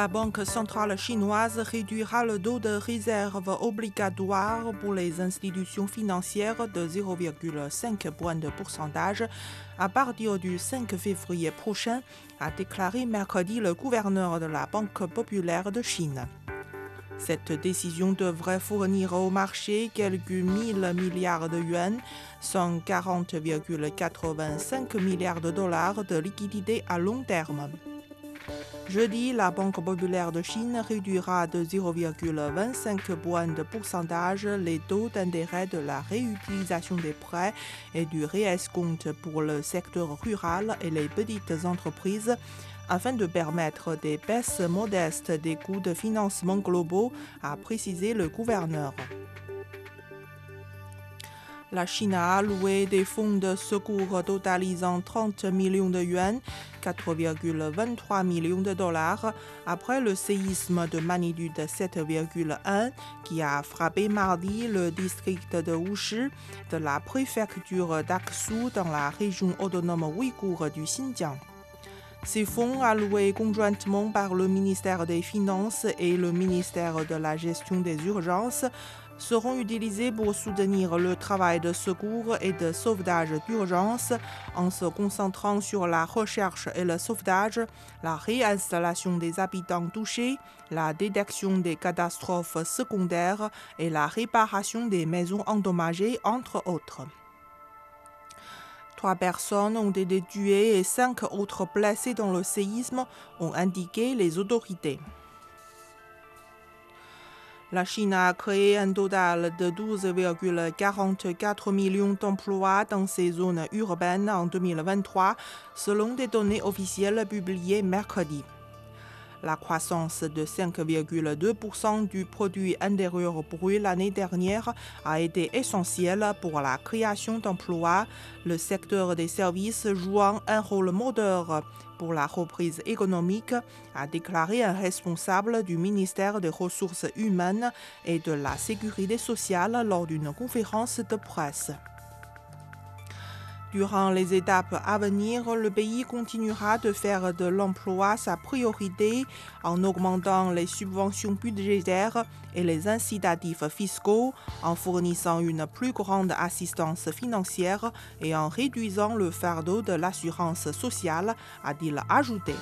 La Banque centrale chinoise réduira le taux de réserve obligatoire pour les institutions financières de 0,5 points de pourcentage à partir du 5 février prochain, a déclaré mercredi le gouverneur de la Banque populaire de Chine. Cette décision devrait fournir au marché quelques 1000 milliards de yuan, 140,85 milliards de dollars de liquidités à long terme. Jeudi, la Banque populaire de Chine réduira de 0,25 points de pourcentage les taux d'intérêt de la réutilisation des prêts et du réescompte pour le secteur rural et les petites entreprises afin de permettre des baisses modestes des coûts de financement globaux, a précisé le gouverneur. La Chine a alloué des fonds de secours totalisant 30 millions de yuan, 4,23 millions de dollars, après le séisme de magnitude 7,1 qui a frappé mardi le district de Wushi de la préfecture d'Aksu dans la région autonome ouïghour du Xinjiang. Ces fonds alloués conjointement par le ministère des Finances et le ministère de la Gestion des urgences seront utilisés pour soutenir le travail de secours et de sauvetage d'urgence en se concentrant sur la recherche et le sauvetage, la réinstallation des habitants touchés, la détection des catastrophes secondaires et la réparation des maisons endommagées, entre autres. Trois personnes ont été tuées et cinq autres blessées dans le séisme, ont indiqué les autorités. La Chine a créé un total de 12,44 millions d'emplois dans ces zones urbaines en 2023, selon des données officielles publiées mercredi. La croissance de 5,2% du produit intérieur brut l'année dernière a été essentielle pour la création d'emplois, le secteur des services jouant un rôle moteur pour la reprise économique, a déclaré un responsable du ministère des Ressources humaines et de la Sécurité sociale lors d'une conférence de presse. Durant les étapes à venir, le pays continuera de faire de l'emploi sa priorité en augmentant les subventions budgétaires et les incitatifs fiscaux, en fournissant une plus grande assistance financière et en réduisant le fardeau de l'assurance sociale, a-t-il ajouté.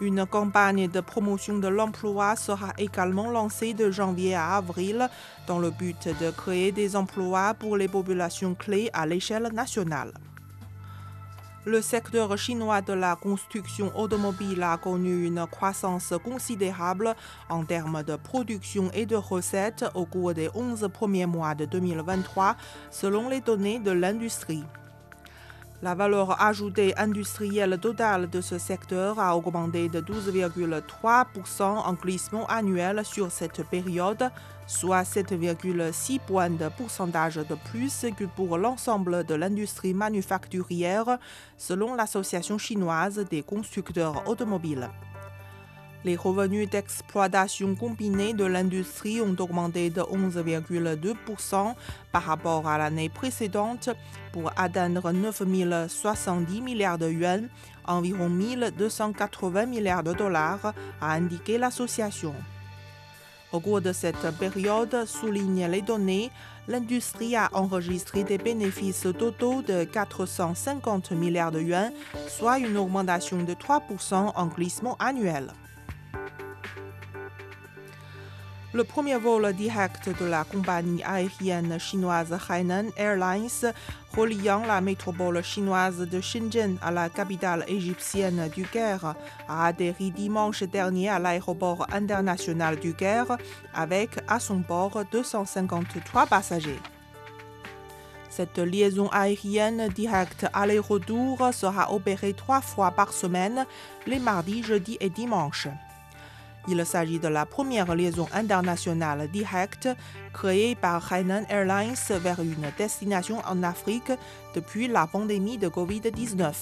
Une campagne de promotion de l'emploi sera également lancée de janvier à avril dans le but de créer des emplois pour les populations clés à l'échelle nationale. Le secteur chinois de la construction automobile a connu une croissance considérable en termes de production et de recettes au cours des 11 premiers mois de 2023, selon les données de l'industrie. La valeur ajoutée industrielle totale de ce secteur a augmenté de 12,3% en glissement annuel sur cette période, soit 7,6 points de pourcentage de plus que pour l'ensemble de l'industrie manufacturière, selon l'Association chinoise des constructeurs automobiles. Les revenus d'exploitation combinés de l'industrie ont augmenté de 11,2% par rapport à l'année précédente pour atteindre 9 070 milliards de yuan, environ 1 280 milliards de dollars, a indiqué l'association. Au cours de cette période, soulignent les données, l'industrie a enregistré des bénéfices totaux de 450 milliards de yuan, soit une augmentation de 3% en glissement annuel. Le premier vol direct de la compagnie aérienne chinoise Hainan Airlines reliant la métropole chinoise de Shenzhen à la capitale égyptienne du Caire a atterri dimanche dernier à l'aéroport international du Caire avec à son bord 253 passagers. Cette liaison aérienne directe aller-retour sera opérée trois fois par semaine, les mardis, jeudis et dimanches. Il s'agit de la première liaison internationale directe créée par Hainan Airlines vers une destination en Afrique depuis la pandémie de Covid-19.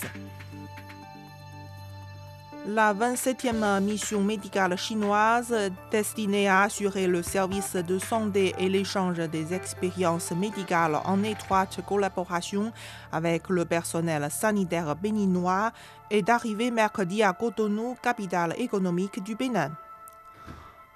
La 27e mission médicale chinoise, destinée à assurer le service de santé et l'échange des expériences médicales en étroite collaboration avec le personnel sanitaire béninois, est arrivée mercredi à Cotonou, capitale économique du Bénin.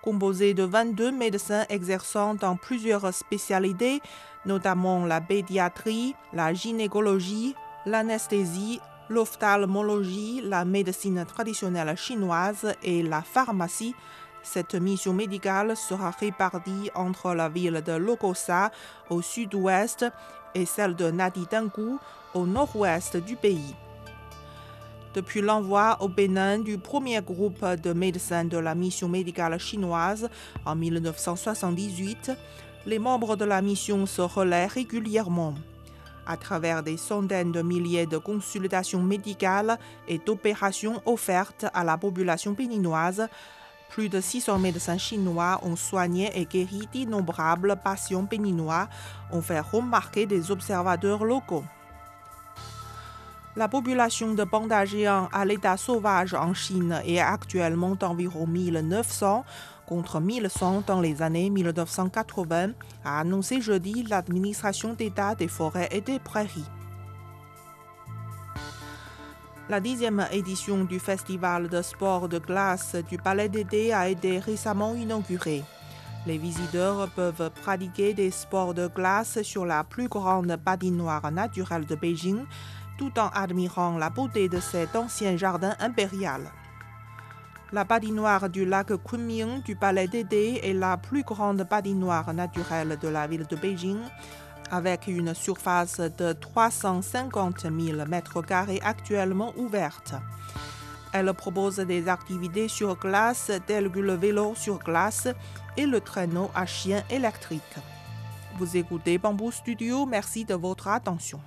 Composée de 22 médecins exerçant dans plusieurs spécialités, notamment la pédiatrie, la gynécologie, l'anesthésie, l'ophtalmologie, la médecine traditionnelle chinoise et la pharmacie. Cette mission médicale sera répartie entre la ville de Lokosa au sud-ouest et celle de Naditangu au nord-ouest du pays. Depuis l'envoi au Bénin du premier groupe de médecins de la mission médicale chinoise en 1978, les membres de la mission se relaient régulièrement à travers des centaines de milliers de consultations médicales et d'opérations offertes à la population béninoise. Plus de 600 médecins chinois ont soigné et guéri d'innombrables patients béninois, ont fait remarquer des observateurs locaux. La population de pandas géants à l'état sauvage en Chine est actuellement d'environ 1900 contre 1100 dans les années 1980, a annoncé jeudi l'administration d'État des forêts et des prairies. La dixième édition du festival de sport de glace du Palais d'été a été récemment inaugurée. Les visiteurs peuvent pratiquer des sports de glace sur la plus grande patinoire naturelle de Beijing, tout en admirant la beauté de cet ancien jardin impérial. La patinoire du lac Kunming du palais d'été est la plus grande patinoire naturelle de la ville de Beijing, avec une surface de 350 000 m2 actuellement ouverte. Elle propose des activités sur glace telles que le vélo sur glace et le traîneau à chien électrique. Vous écoutez Bamboo Studio, merci de votre attention.